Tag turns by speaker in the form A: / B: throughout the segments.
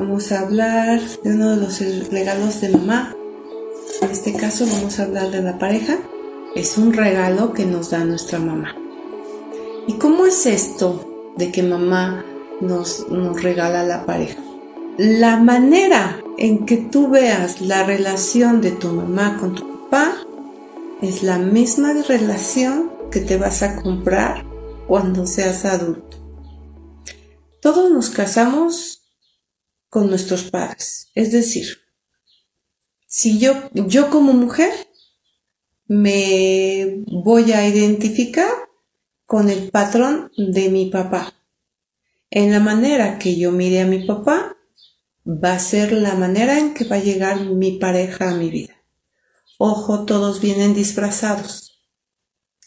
A: vamos a hablar de uno de los regalos de mamá. En este caso vamos a hablar de la pareja. Es un regalo que nos da nuestra mamá. ¿Y cómo es esto de que mamá nos, nos regala la pareja? La manera en que tú veas la relación de tu mamá con tu papá es la misma relación que te vas a comprar cuando seas adulto. Todos nos casamos con nuestros padres. Es decir, si yo, yo como mujer me voy a identificar con el patrón de mi papá. En la manera que yo mire a mi papá, va a ser la manera en que va a llegar mi pareja a mi vida. Ojo, todos vienen disfrazados.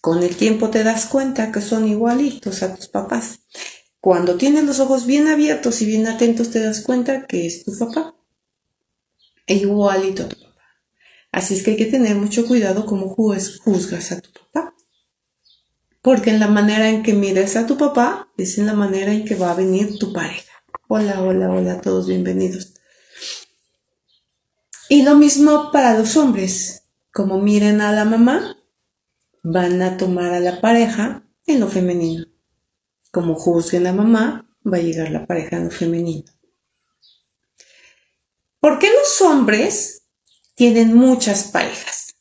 A: Con el tiempo te das cuenta que son igualitos a tus papás. Cuando tienes los ojos bien abiertos y bien atentos te das cuenta que es tu papá. E igualito a tu papá. Así es que hay que tener mucho cuidado cómo juzgas a tu papá. Porque en la manera en que mires a tu papá es en la manera en que va a venir tu pareja. Hola, hola, hola, todos bienvenidos. Y lo mismo para los hombres. Como miren a la mamá, van a tomar a la pareja en lo femenino como juzguen a mamá, va a llegar la pareja en lo femenino. ¿Por qué los hombres tienen muchas parejas?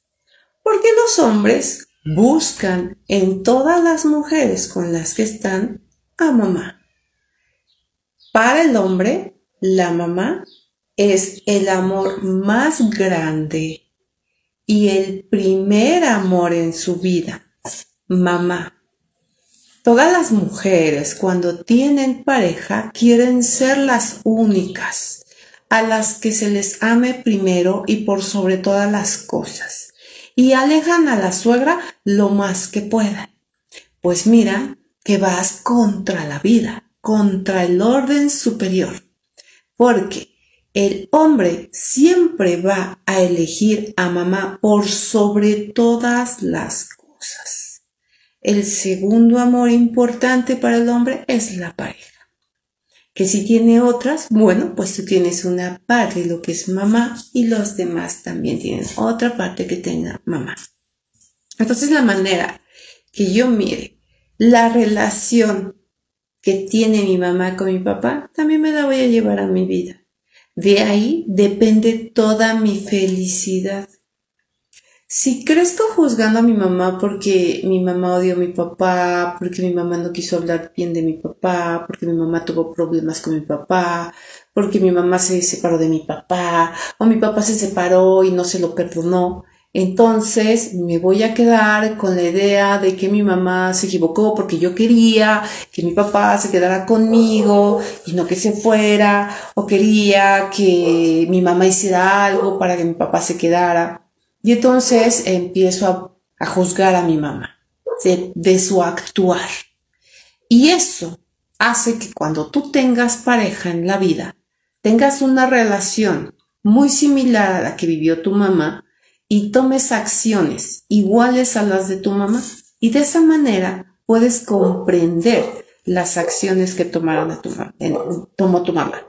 A: Porque los hombres buscan en todas las mujeres con las que están a mamá. Para el hombre, la mamá es el amor más grande y el primer amor en su vida. Mamá. Todas las mujeres cuando tienen pareja quieren ser las únicas, a las que se les ame primero y por sobre todas las cosas, y alejan a la suegra lo más que puedan. Pues mira que vas contra la vida, contra el orden superior, porque el hombre siempre va a elegir a mamá por sobre todas las cosas. El segundo amor importante para el hombre es la pareja. Que si tiene otras, bueno, pues tú tienes una parte, lo que es mamá, y los demás también tienen otra parte que tenga mamá. Entonces la manera que yo mire la relación que tiene mi mamá con mi papá, también me la voy a llevar a mi vida. De ahí depende toda mi felicidad. Si crezco juzgando a mi mamá porque mi mamá odió a mi papá, porque mi mamá no quiso hablar bien de mi papá, porque mi mamá tuvo problemas con mi papá, porque mi mamá se separó de mi papá, o mi papá se separó y no se lo perdonó, entonces me voy a quedar con la idea de que mi mamá se equivocó porque yo quería que mi papá se quedara conmigo y no que se fuera, o quería que mi mamá hiciera algo para que mi papá se quedara. Y entonces empiezo a, juzgar a mi mamá de, de su actuar. Y eso hace que cuando tú tengas pareja en la vida, tengas una relación muy similar a la que vivió tu mamá y tomes acciones iguales a las de tu mamá. Y de esa manera puedes comprender las acciones que tomaron a tu tomó tu mamá.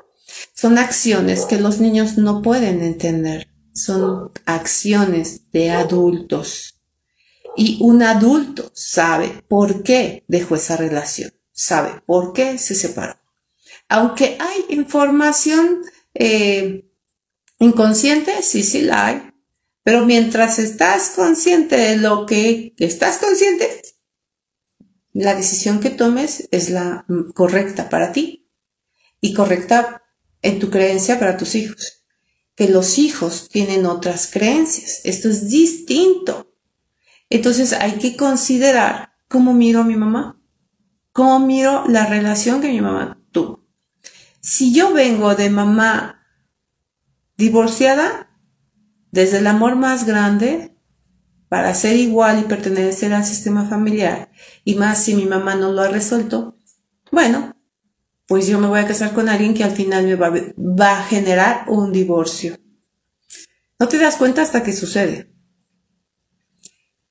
A: Son acciones que los niños no pueden entender son acciones de adultos. Y un adulto sabe por qué dejó esa relación, sabe por qué se separó. Aunque hay información eh, inconsciente, sí, sí la hay. Pero mientras estás consciente de lo que estás consciente, la decisión que tomes es la correcta para ti y correcta en tu creencia para tus hijos que los hijos tienen otras creencias. Esto es distinto. Entonces hay que considerar cómo miro a mi mamá, cómo miro la relación que mi mamá tuvo. Si yo vengo de mamá divorciada, desde el amor más grande, para ser igual y pertenecer al sistema familiar, y más si mi mamá no lo ha resuelto, bueno, pues yo me voy a casar con alguien que al final me va, a generar un divorcio. No te das cuenta hasta que sucede.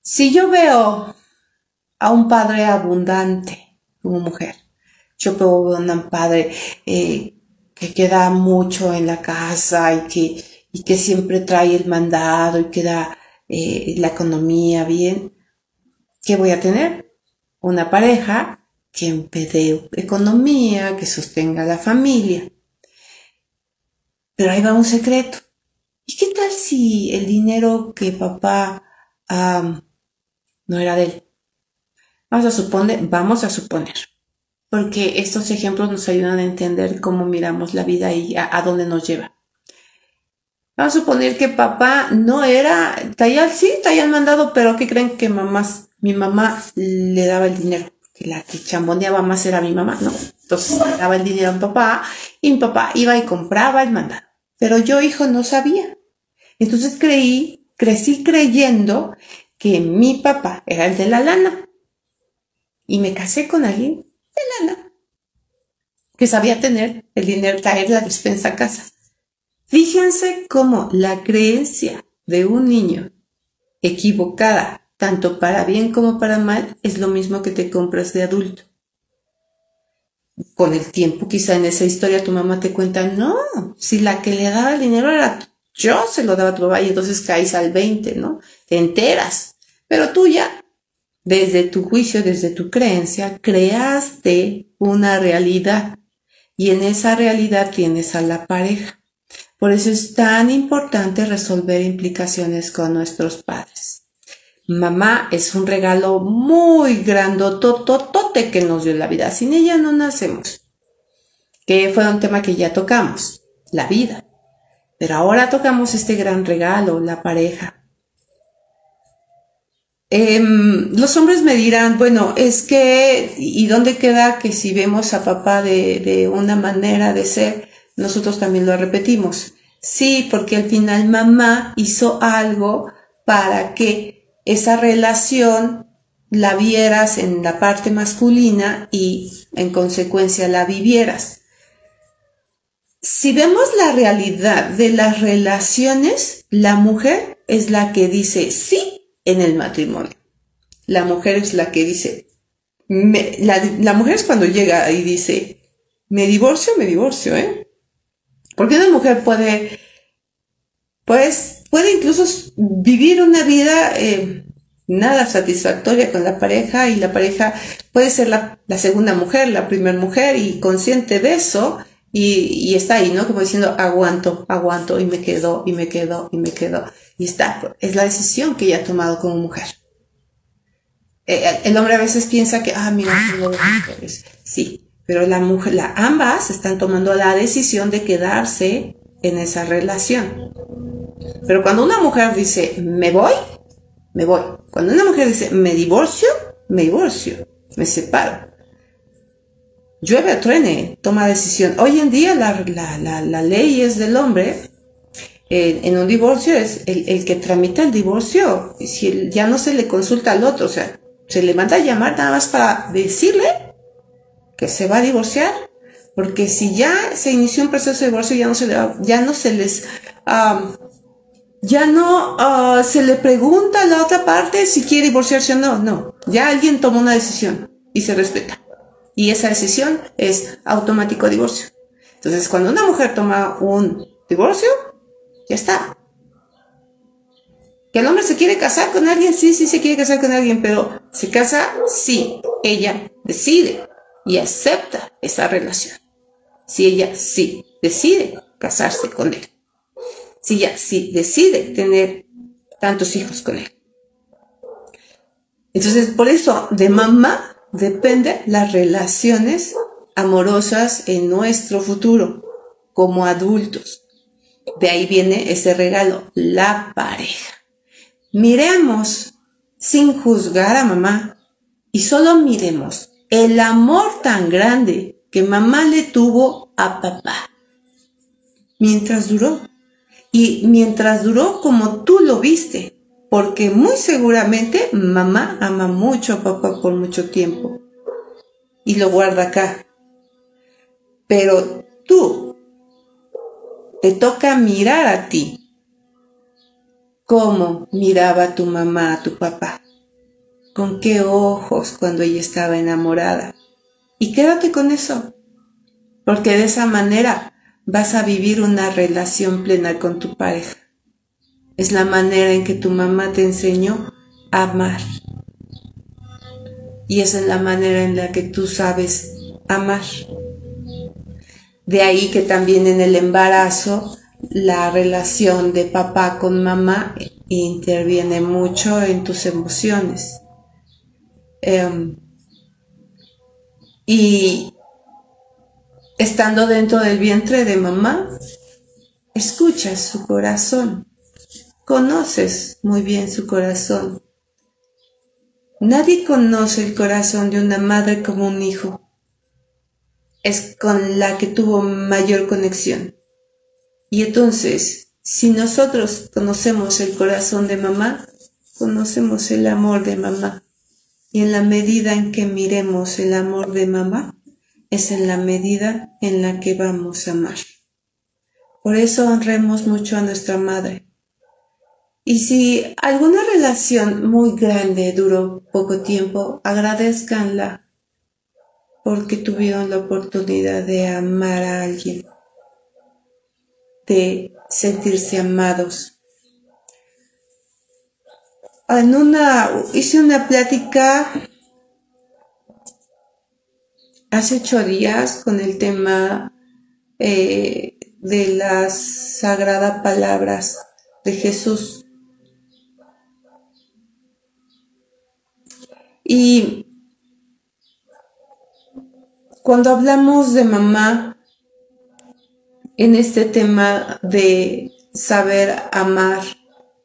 A: Si yo veo a un padre abundante como mujer, yo veo a un padre eh, que queda mucho en la casa y que, siempre trae el mandado y que da eh, la economía bien, ¿qué voy a tener? Una pareja que empede economía, que sostenga la familia. Pero ahí va un secreto. ¿Y qué tal si el dinero que papá no era de él? Vamos a suponer, vamos a suponer, porque estos ejemplos nos ayudan a entender cómo miramos la vida y a, dónde nos lleva. Vamos a suponer que papá no era, Tayal sí, Tayal mandado, pero ¿qué creen que mamás, mi mamá le daba el dinero? La que chamboneaba más era mi mamá, ¿no? Entonces le daba el dinero a mi papá y mi papá iba y compraba el mandado. Pero yo, hijo, no sabía. Entonces creí, crecí creyendo que mi papá era el de la lana y me casé con alguien de lana, que sabía tener el dinero, traer la despensa a casa. Fíjense cómo la creencia de un niño equivocada, tanto para bien como para mal, es lo mismo que te compras de adulto. Con el tiempo, quizá en esa historia tu mamá te cuenta, no, si la que le daba el dinero era yo, se lo daba a tu papá y entonces caes al 20, ¿no? Te enteras. Pero tú ya desde tu juicio, desde tu creencia, creaste una realidad y en esa realidad tienes a la pareja. Por eso es tan importante resolver implicaciones con nuestros padres. Mamá es un regalo muy grandototote que nos dio la vida. Sin ella no nacemos. Que fue un tema que ya tocamos, la vida. Pero ahora tocamos este gran regalo, la pareja. Em, los hombres me dirán, bueno, es que, ¿y dónde queda que si vemos a papá de, de una manera de ser, nosotros también lo repetimos? Sí, porque al final mamá hizo algo para que esa relación la vieras en la parte masculina y en consecuencia la vivieras. Si vemos la realidad de las relaciones, la mujer es la que dice sí en el matrimonio. La mujer es la que dice, la, mujer es cuando llega y dice, me divorcio, me divorcio, ¿eh? Porque una mujer puede, pues, puede incluso vivir una vida eh, nada satisfactoria con la pareja y la pareja puede ser la, segunda mujer, la primera mujer y consciente de eso y, está ahí, ¿no? Como diciendo, aguanto, aguanto y me quedo y me quedo y me quedo. Y está, es la decisión que ella ha tomado como mujer. Eh, el hombre a veces piensa que, ah, mira, dos mujeres. Sí, pero la mujer, la, ambas están tomando la decisión de quedarse en esa relación. Pero cuando una mujer dice, me voy, me voy. Cuando una mujer dice, me divorcio, me divorcio, me separo. Llueve o truene, toma decisión. Hoy en día la, la, la ley es del hombre en un divorcio es el, que tramita el divorcio, y si ya no se le consulta al otro, o sea, se le manda a llamar nada más para decirle que se va a divorciar, porque si ya se inició un proceso de divorcio, ya no se le, ya no se les, ya no ah, se le pregunta a la otra parte si quiere divorciarse o no, no, ya alguien tomó una decisión y se respeta. Y esa decisión es automático divorcio. Entonces, cuando una mujer toma un divorcio, ya está. Que el hombre se quiere casar con alguien, sí, sí se quiere casar con alguien, pero se casa, sí, ella decide y acepta esa relación. Si ella sí decide casarse con él. Si ella sí decide tener tantos hijos con él. Entonces, por eso, de mamá depende las relaciones amorosas en nuestro futuro como adultos. De ahí viene ese regalo, la pareja. Miremos sin juzgar a mamá y solo miremos el amor tan grande que mamá le tuvo a papá. Mientras duró. Y mientras duró como tú lo viste. Porque muy seguramente mamá ama mucho a papá por mucho tiempo. Y lo guarda acá. Pero tú te toca mirar a ti. ¿Cómo miraba tu mamá a tu papá? ¿Con qué ojos cuando ella estaba enamorada? Y quédate con eso, porque de esa manera vas a vivir una relación plena con tu pareja. Es la manera en que tu mamá te enseñó a amar. Y esa es la manera en la que tú sabes amar. De ahí que también en el embarazo la relación de papá con mamá interviene mucho en tus emociones. Em, y estando dentro del vientre de mamá, escuchas su corazón, conoces muy bien su corazón. Nadie conoce el corazón de una madre como un hijo. Es con la que tuvo mayor conexión. Y entonces, si nosotros conocemos el corazón de mamá, conocemos el amor de mamá. Y en la medida en que miremos el amor de mamá, es en la medida en la que vamos a amar. Por eso honremos mucho a nuestra madre. Y si alguna relación muy grande duró poco tiempo, agradezcanla porque tuvieron la oportunidad de amar a alguien, de sentirse amados. En una, hice una plática hace ocho días con el tema eh, de las sagradas palabras de Jesús. Y cuando hablamos de mamá, en este tema de saber amar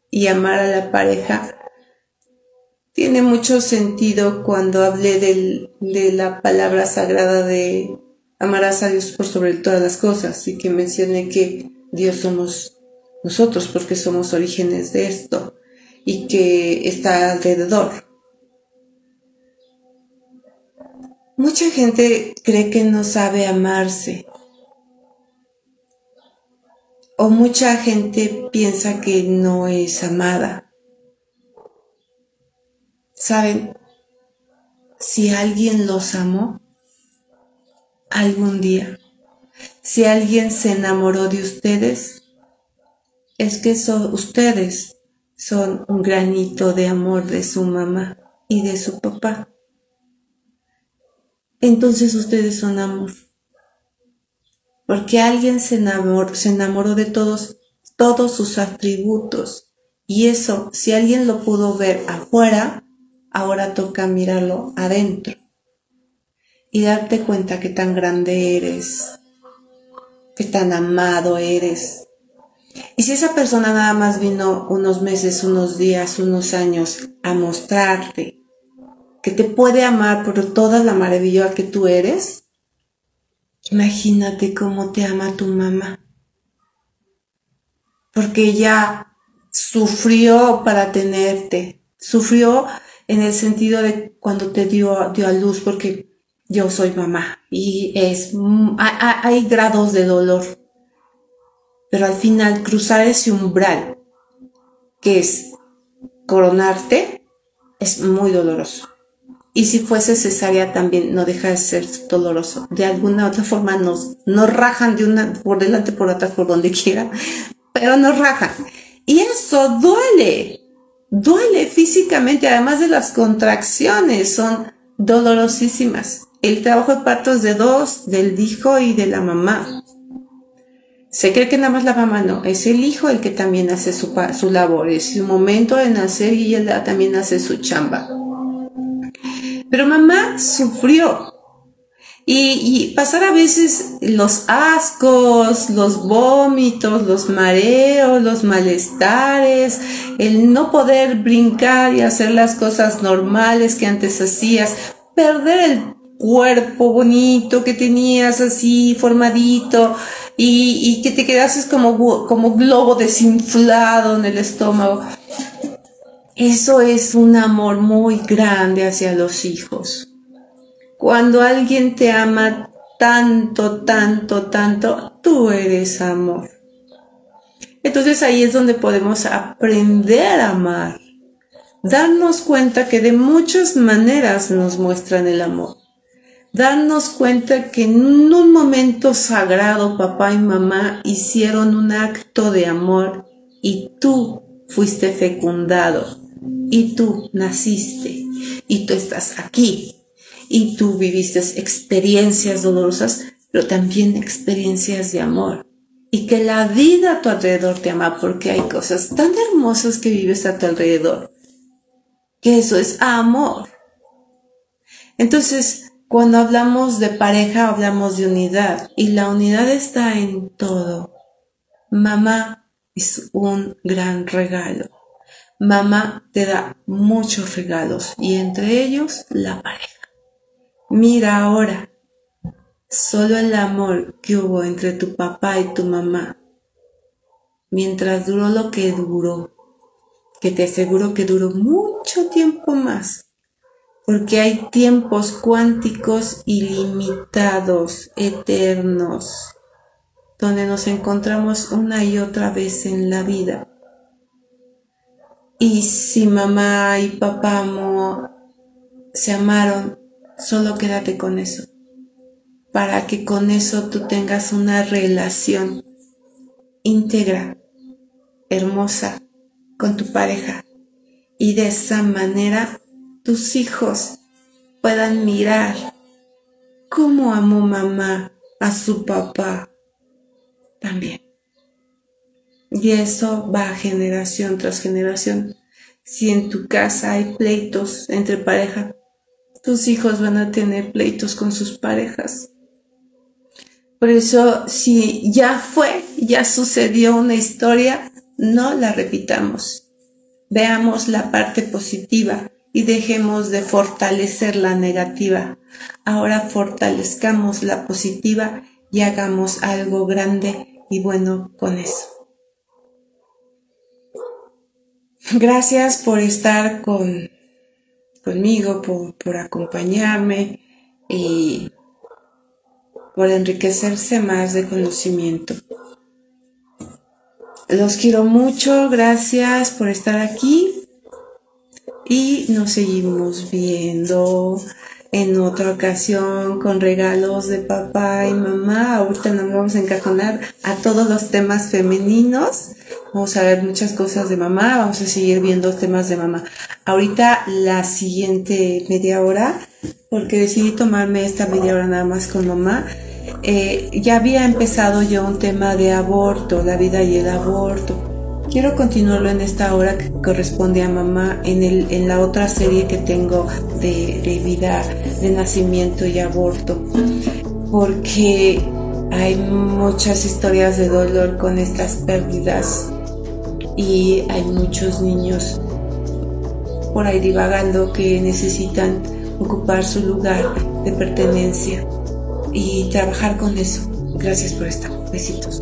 A: y amar a la pareja, tiene mucho sentido cuando hablé de la palabra sagrada de amarás a Dios por sobre todas las cosas y que mencioné que Dios somos nosotros porque somos orígenes de esto y que está alrededor. Mucha gente cree que no sabe amarse o mucha gente piensa que no es amada. Saben, si alguien los amó algún día, si alguien se enamoró de ustedes, es que ustedes son un granito de amor de su mamá y de su papá. Entonces ustedes son amor. Porque alguien se enamoró, se enamoró de todos, todos sus atributos. Y eso, si alguien lo pudo ver afuera, ahora toca mirarlo adentro y darte cuenta que tan grande eres, que tan amado eres. Y si esa persona nada más vino unos meses, unos días, unos años a mostrarte que te puede amar por toda la maravilla que tú eres, imagínate cómo te ama tu mamá. Porque ella sufrió para tenerte, sufrió en el sentido de cuando te dio, dio a luz, porque yo soy mamá y es, hay, grados de dolor, pero al final cruzar ese umbral, que es coronarte, es muy doloroso. Y si fuese cesárea también no deja de ser doloroso. De alguna otra forma nos, nos rajan de una, por delante, por atrás, por donde quiera, pero nos rajan. Y eso duele duele físicamente, además de las contracciones, son dolorosísimas. El trabajo de parto es de dos, del hijo y de la mamá. Se cree que nada más la mamá no, es el hijo el que también hace su, su labor, es su momento de nacer y él también hace su chamba. Pero mamá sufrió, y, pasar a veces los ascos, los vómitos, los mareos, los malestares, el no poder brincar y hacer las cosas normales que antes hacías, perder el cuerpo bonito que tenías así formadito y, y que te quedases como, como globo desinflado en el estómago. Eso es un amor muy grande hacia los hijos. Cuando alguien te ama tanto, tanto, tanto, tú eres amor. Entonces ahí es donde podemos aprender a amar, darnos cuenta que de muchas maneras nos muestran el amor. darnos cuenta que en un momento sagrado papá y mamá hicieron un acto de amor y tú fuiste fecundado y tú naciste y tú estás aquí y tú viviste experiencias dolorosas, pero también experiencias de amor. Y que la vida a tu alrededor te ama porque hay cosas tan hermosas que vives a tu alrededor. Que eso es amor. Entonces, cuando hablamos de pareja, hablamos de unidad. Y la unidad está en todo. Mamá es un gran regalo. Mamá te da muchos regalos y entre ellos la pareja. Mira ahora, solo el amor que hubo entre tu papá y tu mamá, mientras duró lo que duró, que te aseguro que duró mucho tiempo más, porque hay tiempos cuánticos ilimitados, eternos, donde nos encontramos una y otra vez en la vida. Y si mamá y papá se amaron, Solo quédate con eso, para que con eso tú tengas una relación íntegra, hermosa, con tu pareja. Y de esa manera tus hijos puedan mirar cómo amó mamá a su papá también. Y eso va generación tras generación. Si en tu casa hay pleitos entre pareja, tus hijos van a tener pleitos con sus parejas. Por eso, si ya fue, ya sucedió una historia, no la repitamos. Veamos la parte positiva y dejemos de fortalecer la negativa. Ahora fortalezcamos la positiva y hagamos algo grande y bueno con eso. Gracias por estar con conmigo, por, acompañarme y por enriquecerse más de conocimiento. Los quiero mucho, gracias por estar aquí y nos seguimos viendo en otra ocasión con regalos de papá y mamá. Ahorita nos vamos a encajonar a todos los temas femeninos. Vamos a ver muchas cosas de mamá, vamos a seguir viendo temas de mamá. Ahorita la siguiente media hora, porque decidí tomarme esta media hora nada más con mamá. Eh, ya había empezado yo un tema de aborto, la vida y el aborto Quiero continuarlo en esta hora que corresponde a mamá en, el, en la otra serie que tengo de, de vida, de nacimiento y aborto, porque hay muchas historias de dolor con estas pérdidas y hay muchos niños por ahí divagando que necesitan ocupar su lugar de pertenencia y trabajar con eso. Gracias por estar. Besitos.